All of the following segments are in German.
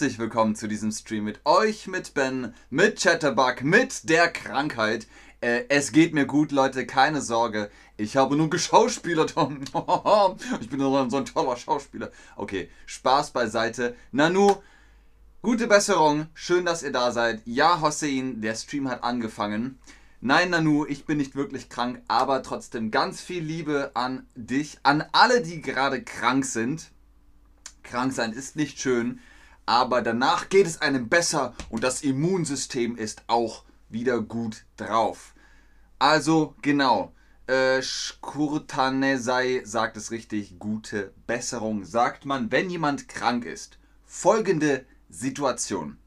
herzlich willkommen zu diesem Stream mit euch, mit Ben, mit Chatterbug, mit der Krankheit. Äh, es geht mir gut, Leute, keine Sorge. Ich habe nur geschauspielert. ich bin so ein toller Schauspieler. Okay, Spaß beiseite. Nanu, gute Besserung. Schön, dass ihr da seid. Ja, Hossein, der Stream hat angefangen. Nein, Nanu, ich bin nicht wirklich krank, aber trotzdem ganz viel Liebe an dich, an alle, die gerade krank sind. Krank sein ist nicht schön, aber danach geht es einem besser und das Immunsystem ist auch wieder gut drauf. Also, genau. Äh, Shkurtanesei sagt es richtig. Gute Besserung sagt man, wenn jemand krank ist. Folgende Situation.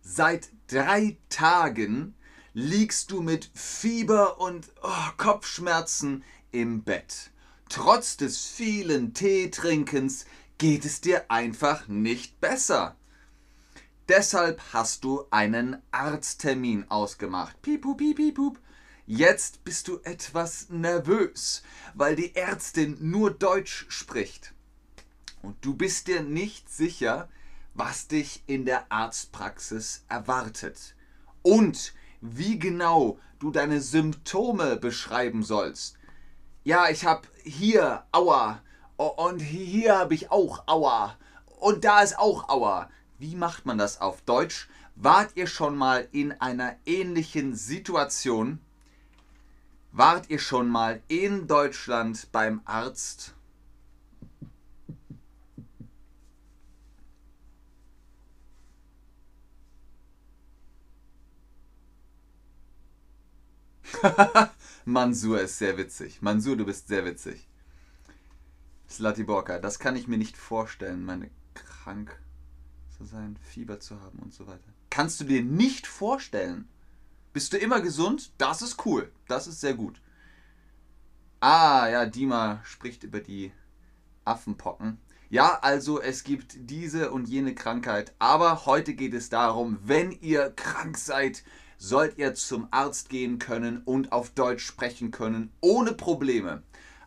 Seit drei Tagen liegst du mit Fieber und oh, Kopfschmerzen im Bett. Trotz des vielen Teetrinkens geht es dir einfach nicht besser. Deshalb hast du einen Arzttermin ausgemacht. Piep, piep, piep, piep. Jetzt bist du etwas nervös, weil die Ärztin nur Deutsch spricht. Und du bist dir nicht sicher, was dich in der Arztpraxis erwartet. Und wie genau du deine Symptome beschreiben sollst. Ja, ich habe hier Aua und hier habe ich auch Aua und da ist auch Aua. Wie macht man das auf Deutsch? Wart ihr schon mal in einer ähnlichen Situation? Wart ihr schon mal in Deutschland beim Arzt? Mansur ist sehr witzig. Mansur, du bist sehr witzig. Slatiborka, das kann ich mir nicht vorstellen, meine krank zu sein, Fieber zu haben und so weiter. Kannst du dir nicht vorstellen? Bist du immer gesund? Das ist cool. Das ist sehr gut. Ah, ja, Dima spricht über die Affenpocken. Ja, also es gibt diese und jene Krankheit, aber heute geht es darum, wenn ihr krank seid, sollt ihr zum Arzt gehen können und auf Deutsch sprechen können, ohne Probleme.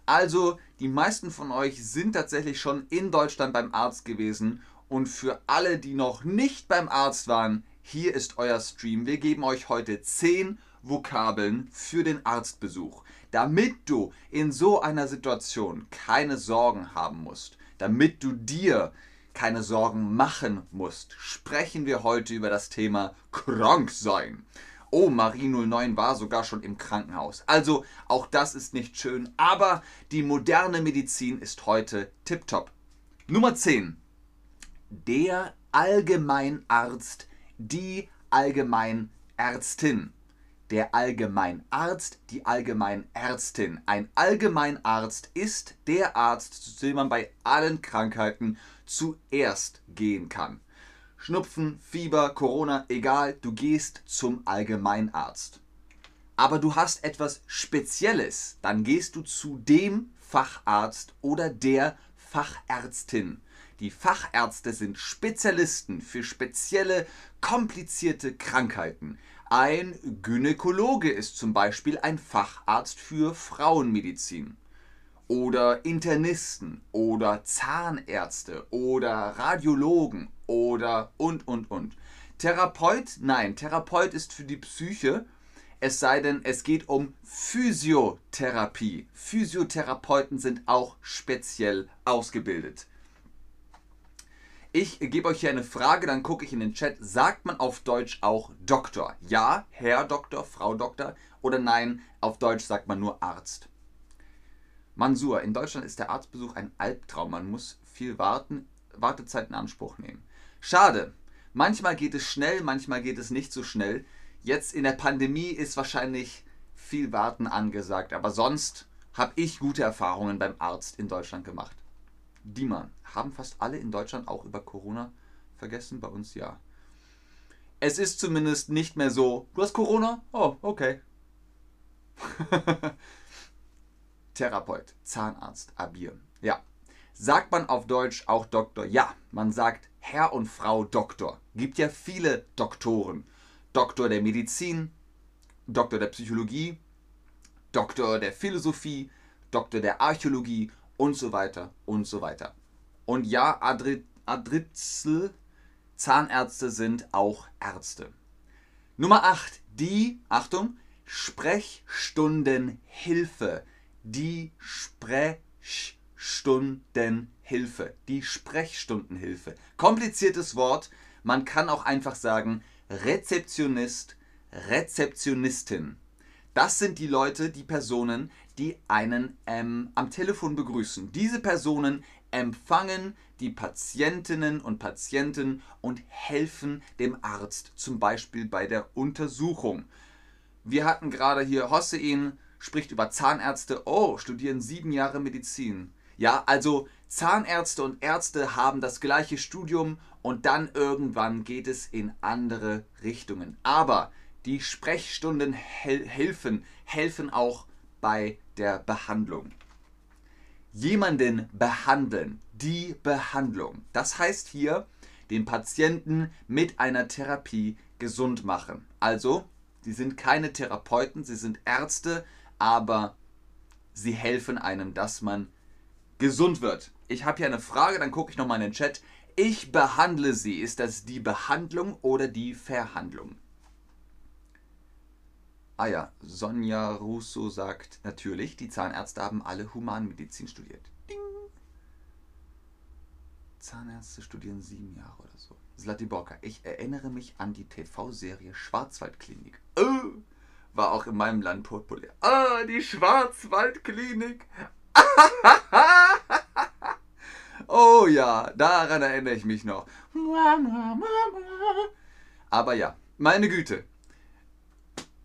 Also, die meisten von euch sind tatsächlich schon in Deutschland beim Arzt gewesen und für alle, die noch nicht beim Arzt waren, hier ist euer Stream. Wir geben euch heute 10 Vokabeln für den Arztbesuch, damit du in so einer Situation keine Sorgen haben musst, damit du dir keine Sorgen machen musst, sprechen wir heute über das Thema krank sein. Oh, Marie 09 war sogar schon im Krankenhaus. Also, auch das ist nicht schön, aber die moderne Medizin ist heute tiptop. Nummer 10. Der Allgemeinarzt, die Allgemeinärztin. Der Allgemeinarzt, die Allgemeinärztin. Ein Allgemeinarzt ist der Arzt, zu dem man bei allen Krankheiten zuerst gehen kann. Schnupfen, Fieber, Corona, egal, du gehst zum Allgemeinarzt. Aber du hast etwas Spezielles, dann gehst du zu dem Facharzt oder der Fachärztin. Die Fachärzte sind Spezialisten für spezielle, komplizierte Krankheiten. Ein Gynäkologe ist zum Beispiel ein Facharzt für Frauenmedizin. Oder Internisten oder Zahnärzte oder Radiologen oder und und und. Therapeut? Nein, Therapeut ist für die Psyche, es sei denn, es geht um Physiotherapie. Physiotherapeuten sind auch speziell ausgebildet. Ich gebe euch hier eine Frage, dann gucke ich in den Chat. Sagt man auf Deutsch auch Doktor? Ja, Herr Doktor, Frau Doktor? Oder nein, auf Deutsch sagt man nur Arzt. Mansur, in Deutschland ist der Arztbesuch ein Albtraum. Man muss viel warten. Wartezeit in Anspruch nehmen. Schade. Manchmal geht es schnell, manchmal geht es nicht so schnell. Jetzt in der Pandemie ist wahrscheinlich viel Warten angesagt, aber sonst habe ich gute Erfahrungen beim Arzt in Deutschland gemacht. Dima, haben fast alle in Deutschland auch über Corona vergessen? Bei uns ja. Es ist zumindest nicht mehr so, du hast Corona? Oh, okay. Therapeut, Zahnarzt, Abir. Ja. Sagt man auf Deutsch auch Doktor? Ja, man sagt Herr und Frau Doktor. Gibt ja viele Doktoren. Doktor der Medizin, Doktor der Psychologie, Doktor der Philosophie, Doktor der Archäologie und so weiter und so weiter. Und ja, Adri Adritzel, Zahnärzte sind auch Ärzte. Nummer 8. Die, Achtung, Sprechstundenhilfe. Die Sprechstundenhilfe. Die Sprechstundenhilfe. Kompliziertes Wort. Man kann auch einfach sagen Rezeptionist, Rezeptionistin. Das sind die Leute, die Personen, die einen ähm, am Telefon begrüßen. Diese Personen empfangen die Patientinnen und Patienten und helfen dem Arzt, zum Beispiel bei der Untersuchung. Wir hatten gerade hier Hossein, spricht über Zahnärzte. Oh, studieren sieben Jahre Medizin. Ja, also Zahnärzte und Ärzte haben das gleiche Studium und dann irgendwann geht es in andere Richtungen. Aber die Sprechstunden helfen, helfen auch bei der Behandlung. Jemanden behandeln, die Behandlung. Das heißt hier, den Patienten mit einer Therapie gesund machen. Also, sie sind keine Therapeuten, sie sind Ärzte, aber sie helfen einem, dass man gesund wird. Ich habe hier eine Frage, dann gucke ich nochmal in den Chat. Ich behandle sie. Ist das die Behandlung oder die Verhandlung? Ah ja, Sonja Russo sagt natürlich, die Zahnärzte haben alle Humanmedizin studiert. Ding. Zahnärzte studieren sieben Jahre oder so. Slatiborka, ich erinnere mich an die TV-Serie Schwarzwaldklinik. Oh, war auch in meinem Land populär. Ah, die Schwarzwaldklinik. oh ja, daran erinnere ich mich noch. Aber ja, meine Güte,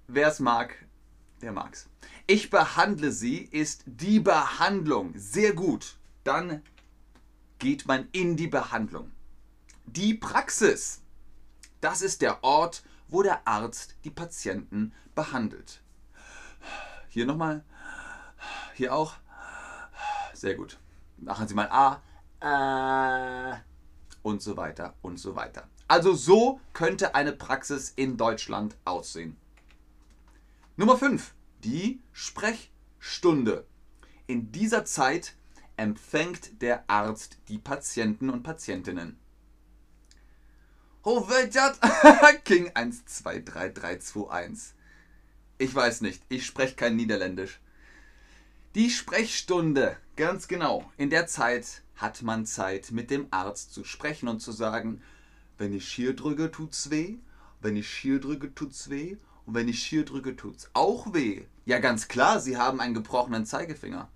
Wer es mag, der mag's. Ich behandle sie ist die Behandlung. Sehr gut. Dann geht man in die Behandlung. Die Praxis. Das ist der Ort, wo der Arzt die Patienten behandelt. Hier nochmal. Hier auch. Sehr gut. Machen Sie mal A. Und so weiter und so weiter. Also so könnte eine Praxis in Deutschland aussehen. Nummer 5. Die Sprechstunde. In dieser Zeit empfängt der Arzt die Patienten und Patientinnen. Hovedjat King 123321. Ich weiß nicht, ich spreche kein Niederländisch. Die Sprechstunde, ganz genau. In der Zeit hat man Zeit, mit dem Arzt zu sprechen und zu sagen, wenn ich hier drücke, tut's weh. Wenn ich hier drücke, tut's weh. Und wenn ich hier drücke, tut's auch weh. Ja, ganz klar, Sie haben einen gebrochenen Zeigefinger.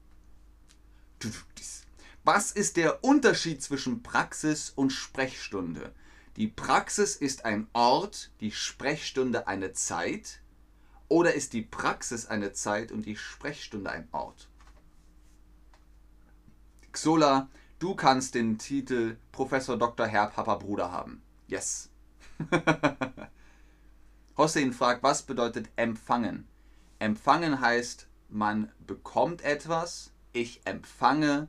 Was ist der Unterschied zwischen Praxis und Sprechstunde? Die Praxis ist ein Ort, die Sprechstunde eine Zeit. Oder ist die Praxis eine Zeit und die Sprechstunde ein Ort? Xola, du kannst den Titel Professor Dr. Herr Papa Bruder haben. Yes. Hossein fragt, was bedeutet empfangen? Empfangen heißt, man bekommt etwas, ich empfange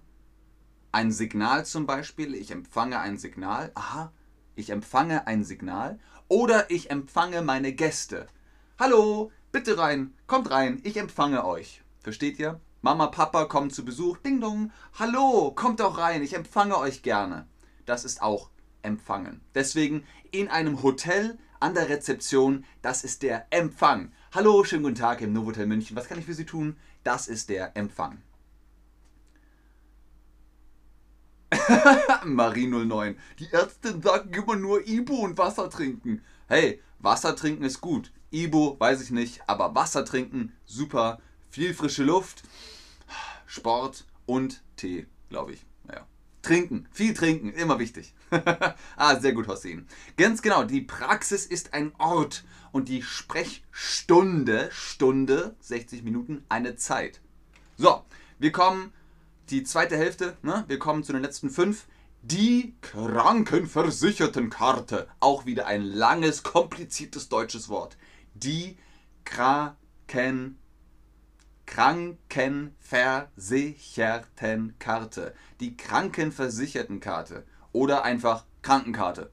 ein Signal zum Beispiel, ich empfange ein Signal, aha, ich empfange ein Signal oder ich empfange meine Gäste. Hallo, bitte rein, kommt rein, ich empfange euch. Versteht ihr? Mama, Papa kommen zu Besuch, ding dong, hallo, kommt doch rein, ich empfange euch gerne. Das ist auch empfangen. Deswegen in einem Hotel an der Rezeption. Das ist der Empfang. Hallo, schönen guten Tag im Novotel München. Was kann ich für Sie tun? Das ist der Empfang. Marie 09. Die Ärztin sagen immer nur Ibo und Wasser trinken. Hey, Wasser trinken ist gut. Ibo, weiß ich nicht, aber Wasser trinken, super. Viel frische Luft, Sport und Tee, glaube ich. Naja. Trinken, viel trinken, immer wichtig. ah, sehr gut, Hossein. Ganz genau, die Praxis ist ein Ort und die Sprechstunde, Stunde, 60 Minuten, eine Zeit. So, wir kommen, die zweite Hälfte, ne? wir kommen zu den letzten fünf. Die Krankenversichertenkarte. Auch wieder ein langes, kompliziertes deutsches Wort. Die Kraken, Krankenversichertenkarte. Die Krankenversichertenkarte. Oder einfach Krankenkarte.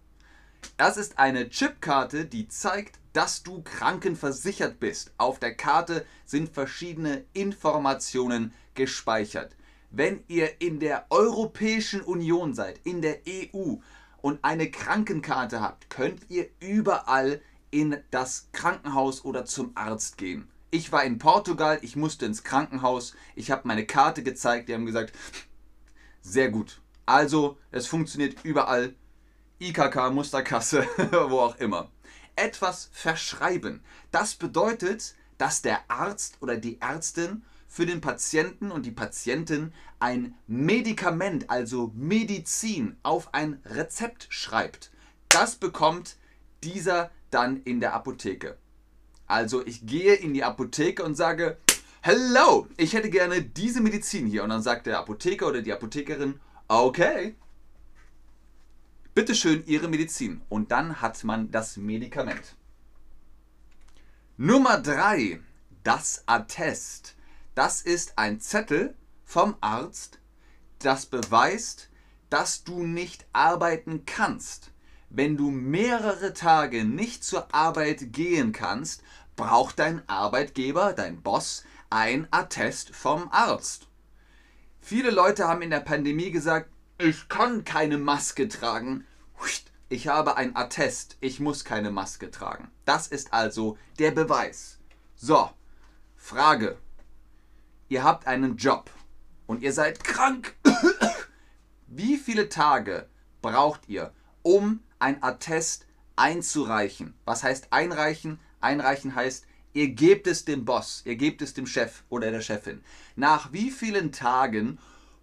Das ist eine Chipkarte, die zeigt, dass du krankenversichert bist. Auf der Karte sind verschiedene Informationen gespeichert. Wenn ihr in der Europäischen Union seid, in der EU und eine Krankenkarte habt, könnt ihr überall in das Krankenhaus oder zum Arzt gehen. Ich war in Portugal, ich musste ins Krankenhaus, ich habe meine Karte gezeigt, die haben gesagt, sehr gut. Also, es funktioniert überall. IKK, Musterkasse, wo auch immer etwas verschreiben. Das bedeutet, dass der Arzt oder die Ärztin für den Patienten und die Patientin ein Medikament, also Medizin, auf ein Rezept schreibt. Das bekommt dieser dann in der Apotheke. Also ich gehe in die Apotheke und sage, Hello, ich hätte gerne diese Medizin hier. Und dann sagt der Apotheker oder die Apothekerin, okay, bitteschön Ihre Medizin. Und dann hat man das Medikament. Nummer 3, das Attest. Das ist ein Zettel vom Arzt, das beweist, dass du nicht arbeiten kannst. Wenn du mehrere Tage nicht zur Arbeit gehen kannst, braucht dein Arbeitgeber, dein Boss, ein Attest vom Arzt. Viele Leute haben in der Pandemie gesagt, ich kann keine Maske tragen. Ich habe ein Attest, ich muss keine Maske tragen. Das ist also der Beweis. So, Frage. Ihr habt einen Job und ihr seid krank. Wie viele Tage braucht ihr, um ein Attest einzureichen? Was heißt einreichen? Einreichen heißt, ihr gebt es dem Boss, ihr gebt es dem Chef oder der Chefin. Nach wie vielen Tagen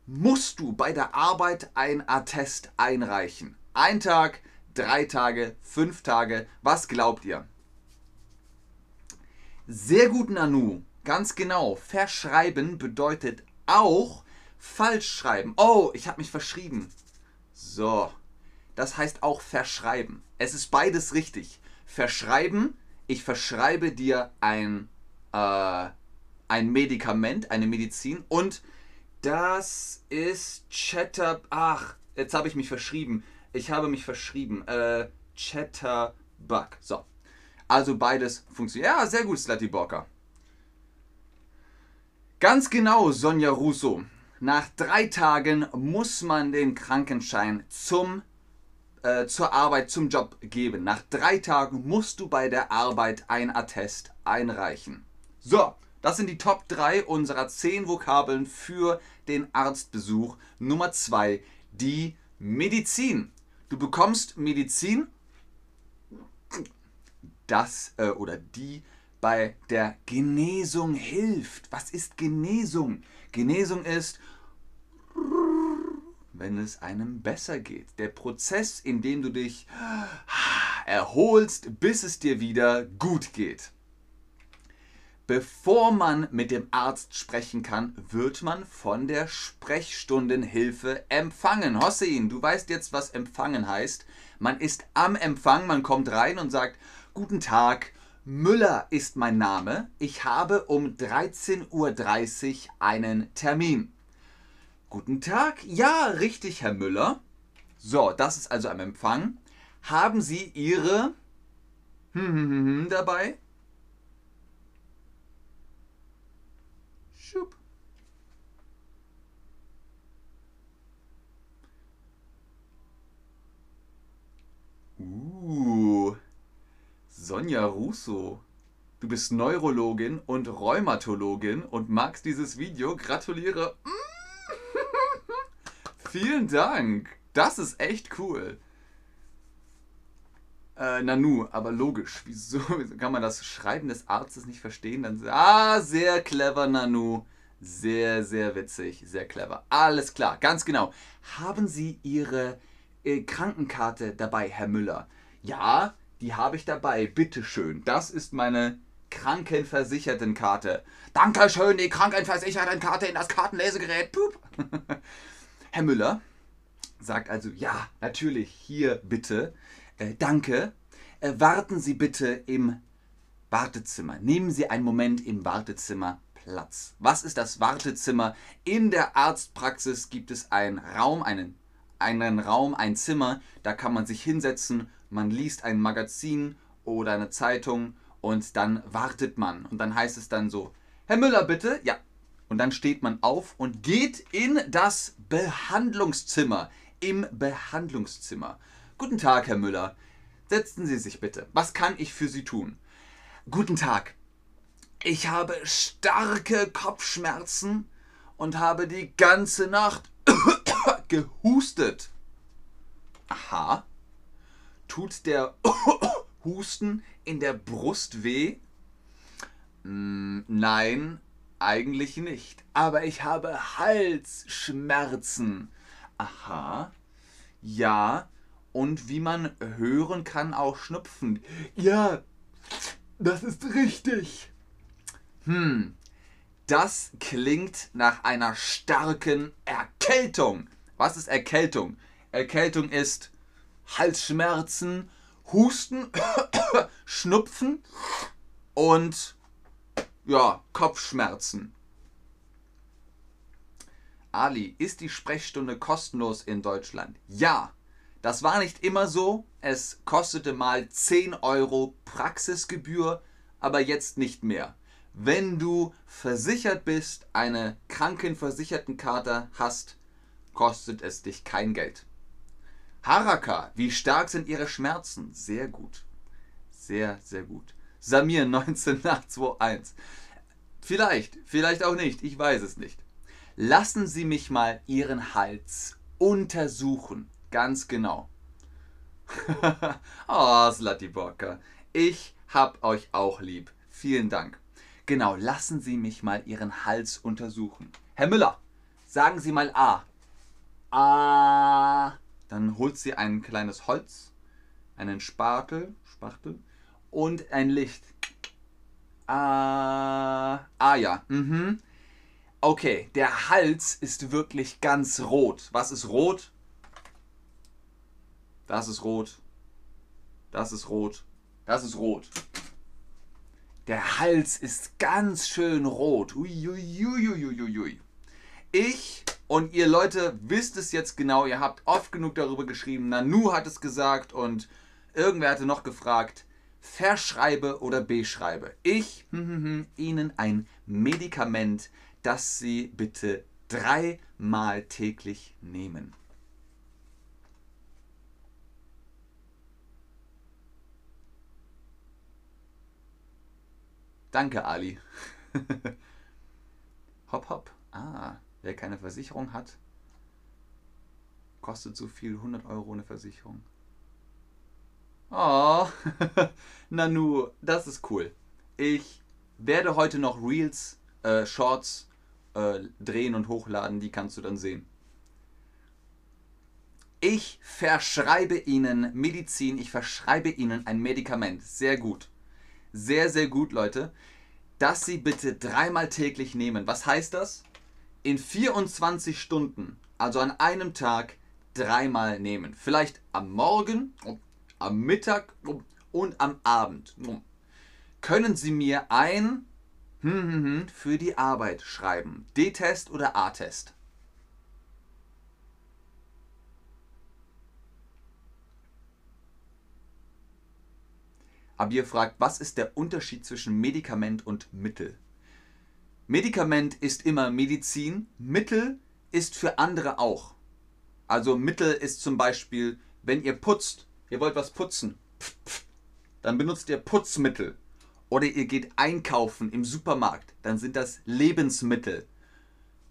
musst du bei der Arbeit ein Attest einreichen. Ein Tag, drei Tage, fünf Tage. Was glaubt ihr? Sehr gut, Nanu. Ganz genau. Verschreiben bedeutet auch falsch schreiben. Oh, ich habe mich verschrieben. So. Das heißt auch verschreiben. Es ist beides richtig. Verschreiben, ich verschreibe dir ein, äh, ein Medikament, eine Medizin und das ist Chatter. Ach, jetzt habe ich mich verschrieben. Ich habe mich verschrieben. Äh, Chatterbug. So. Also beides funktioniert. Ja, sehr gut, Slutty Borka. Ganz genau, Sonja Russo. Nach drei Tagen muss man den Krankenschein zum, äh, zur Arbeit, zum Job geben. Nach drei Tagen musst du bei der Arbeit ein Attest einreichen. So, das sind die Top 3 unserer 10 Vokabeln für den Arztbesuch. Nummer 2, die Medizin. Du bekommst Medizin, das äh, oder die bei der Genesung hilft. Was ist Genesung? Genesung ist, wenn es einem besser geht. Der Prozess, in dem du dich erholst, bis es dir wieder gut geht. Bevor man mit dem Arzt sprechen kann, wird man von der Sprechstundenhilfe empfangen. Hossein, du weißt jetzt, was empfangen heißt. Man ist am Empfang, man kommt rein und sagt, guten Tag, Müller ist mein Name. Ich habe um 13.30 Uhr einen Termin. Guten Tag, ja, richtig, Herr Müller. So, das ist also am Empfang. Haben Sie Ihre dabei? Sonja Russo. Du bist Neurologin und Rheumatologin und magst dieses Video. Gratuliere. Vielen Dank. Das ist echt cool. Äh, Nanu, aber logisch. Wieso, kann man das Schreiben des Arztes nicht verstehen? Dann, ah, sehr clever, Nanu. Sehr, sehr witzig, sehr clever. Alles klar, ganz genau. Haben Sie Ihre äh, Krankenkarte dabei, Herr Müller? Ja, die habe ich dabei. Bitteschön. Das ist meine Krankenversichertenkarte. Dankeschön, die Krankenversichertenkarte in das Kartenlesegerät. Pup. Herr Müller sagt also, ja, natürlich, hier bitte. Äh, danke. Äh, warten Sie bitte im Wartezimmer. Nehmen Sie einen Moment im Wartezimmer Platz. Was ist das Wartezimmer? In der Arztpraxis gibt es einen Raum, einen, einen Raum, ein Zimmer, da kann man sich hinsetzen, man liest ein Magazin oder eine Zeitung und dann wartet man. Und dann heißt es dann so, Herr Müller, bitte? Ja. Und dann steht man auf und geht in das Behandlungszimmer. Im Behandlungszimmer. Guten Tag, Herr Müller. Setzen Sie sich bitte. Was kann ich für Sie tun? Guten Tag. Ich habe starke Kopfschmerzen und habe die ganze Nacht gehustet. Aha. Tut der Husten in der Brust weh? Hm, nein, eigentlich nicht. Aber ich habe Halsschmerzen. Aha. Ja. Und wie man hören kann, auch Schnupfen. Ja, das ist richtig. Hm, das klingt nach einer starken Erkältung. Was ist Erkältung? Erkältung ist Halsschmerzen, Husten, Schnupfen und ja, Kopfschmerzen. Ali, ist die Sprechstunde kostenlos in Deutschland? Ja. Das war nicht immer so. Es kostete mal 10 Euro Praxisgebühr, aber jetzt nicht mehr. Wenn du versichert bist, eine Krankenversichertenkarte hast, kostet es dich kein Geld. Haraka, wie stark sind Ihre Schmerzen? Sehr gut. Sehr, sehr gut. Samir 19821. Vielleicht, vielleicht auch nicht, ich weiß es nicht. Lassen Sie mich mal Ihren Hals untersuchen. Ganz genau. oh, Slatiborka. Ich hab euch auch lieb. Vielen Dank. Genau, lassen Sie mich mal Ihren Hals untersuchen. Herr Müller, sagen Sie mal A. A. Dann holt sie ein kleines Holz, einen Spatel, Spachtel und ein Licht. Ah, ah ja. Mhm. Okay, der Hals ist wirklich ganz rot. Was ist rot? Das ist rot. Das ist rot. Das ist rot. Der Hals ist ganz schön rot. Uiuiuiuiui. Ich und ihr Leute wisst es jetzt genau. Ihr habt oft genug darüber geschrieben. Nanu hat es gesagt und irgendwer hatte noch gefragt. Verschreibe oder beschreibe. Ich hm, hm, hm, Ihnen ein Medikament, das Sie bitte dreimal täglich nehmen. Danke, Ali. hopp, hopp. Ah, wer keine Versicherung hat, kostet so viel 100 Euro ohne Versicherung. Oh, Nanu, das ist cool. Ich werde heute noch Reels, äh, Shorts äh, drehen und hochladen, die kannst du dann sehen. Ich verschreibe Ihnen Medizin, ich verschreibe Ihnen ein Medikament. Sehr gut sehr, sehr gut, Leute, dass Sie bitte dreimal täglich nehmen. Was heißt das? In 24 Stunden, also an einem Tag, dreimal nehmen. Vielleicht am Morgen, am Mittag und am Abend. Können Sie mir ein hm, hm, hm, für die Arbeit schreiben? D-Test oder A-Test? Abir fragt, was ist der Unterschied zwischen Medikament und Mittel? Medikament ist immer Medizin, Mittel ist für andere auch. Also Mittel ist zum Beispiel, wenn ihr putzt, ihr wollt was putzen, dann benutzt ihr Putzmittel. Oder ihr geht einkaufen im Supermarkt, dann sind das Lebensmittel.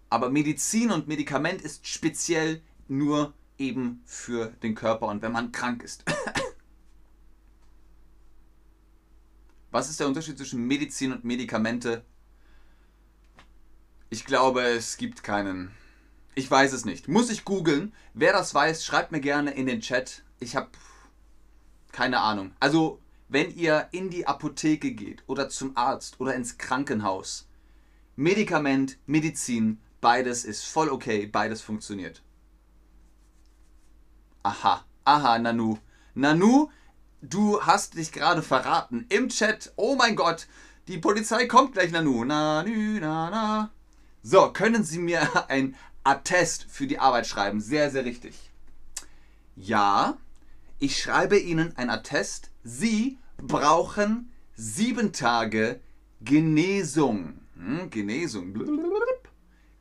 Aber Medizin und Medikament ist speziell nur eben für den Körper und wenn man krank ist. Was ist der Unterschied zwischen Medizin und Medikamente? Ich glaube, es gibt keinen. Ich weiß es nicht. Muss ich googeln. Wer das weiß, schreibt mir gerne in den Chat. Ich habe keine Ahnung. Also, wenn ihr in die Apotheke geht oder zum Arzt oder ins Krankenhaus, Medikament, Medizin, beides ist voll okay, beides funktioniert. Aha, aha, Nanu. Nanu, du hast dich gerade verraten im Chat. Oh mein Gott, die Polizei kommt gleich, Nanu. Nanu, na, na. So, können Sie mir ein Attest für die Arbeit schreiben? Sehr, sehr richtig. Ja, ich schreibe Ihnen ein Attest. Sie brauchen sieben Tage Genesung. Hm, Genesung.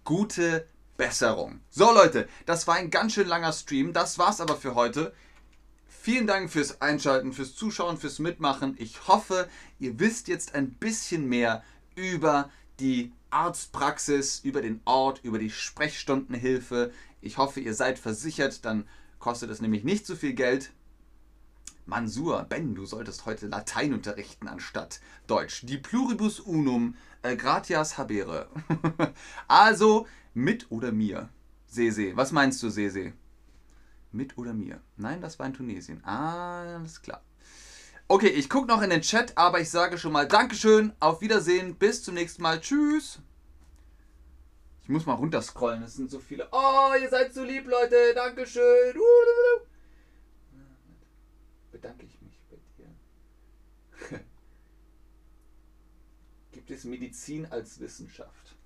Gute Besserung. So Leute, das war ein ganz schön langer Stream. Das war's aber für heute. Vielen Dank fürs Einschalten, fürs Zuschauen, fürs Mitmachen. Ich hoffe, ihr wisst jetzt ein bisschen mehr über die Arztpraxis, über den Ort, über die Sprechstundenhilfe. Ich hoffe, ihr seid versichert, dann kostet es nämlich nicht so viel Geld. Mansur, Ben, du solltest heute Latein unterrichten anstatt Deutsch. Die Pluribus unum äh, gratias habere. also, mit oder mir? Sese. Was meinst du, Sese? Mit oder mir? Nein, das war in Tunesien. Alles klar. Okay, ich gucke noch in den Chat, aber ich sage schon mal Dankeschön, auf Wiedersehen, bis zum nächsten Mal. Tschüss. Ich muss mal runterscrollen, es sind so viele. Oh, ihr seid so lieb, Leute. Dankeschön. Bedanke ich mich bei dir. Gibt es Medizin als Wissenschaft?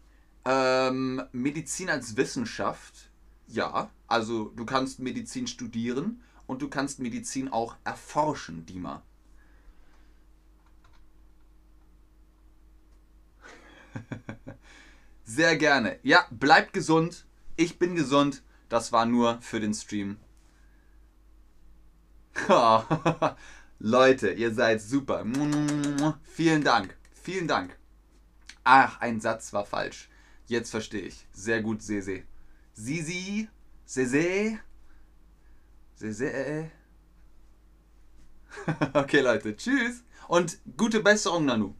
Ähm, Medizin als Wissenschaft, ja. Also du kannst Medizin studieren und du kannst Medizin auch erforschen, Dima. Sehr gerne. Ja, bleibt gesund. Ich bin gesund. Das war nur für den Stream. Leute, ihr seid super. Vielen Dank. Vielen Dank. Ach, ein Satz war falsch. Jetzt verstehe ich. Sehr gut, Sese. Sisi, Sese, Sese. okay, Leute. Tschüss. Und gute Besserung, Nanu.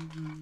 Mm-hmm.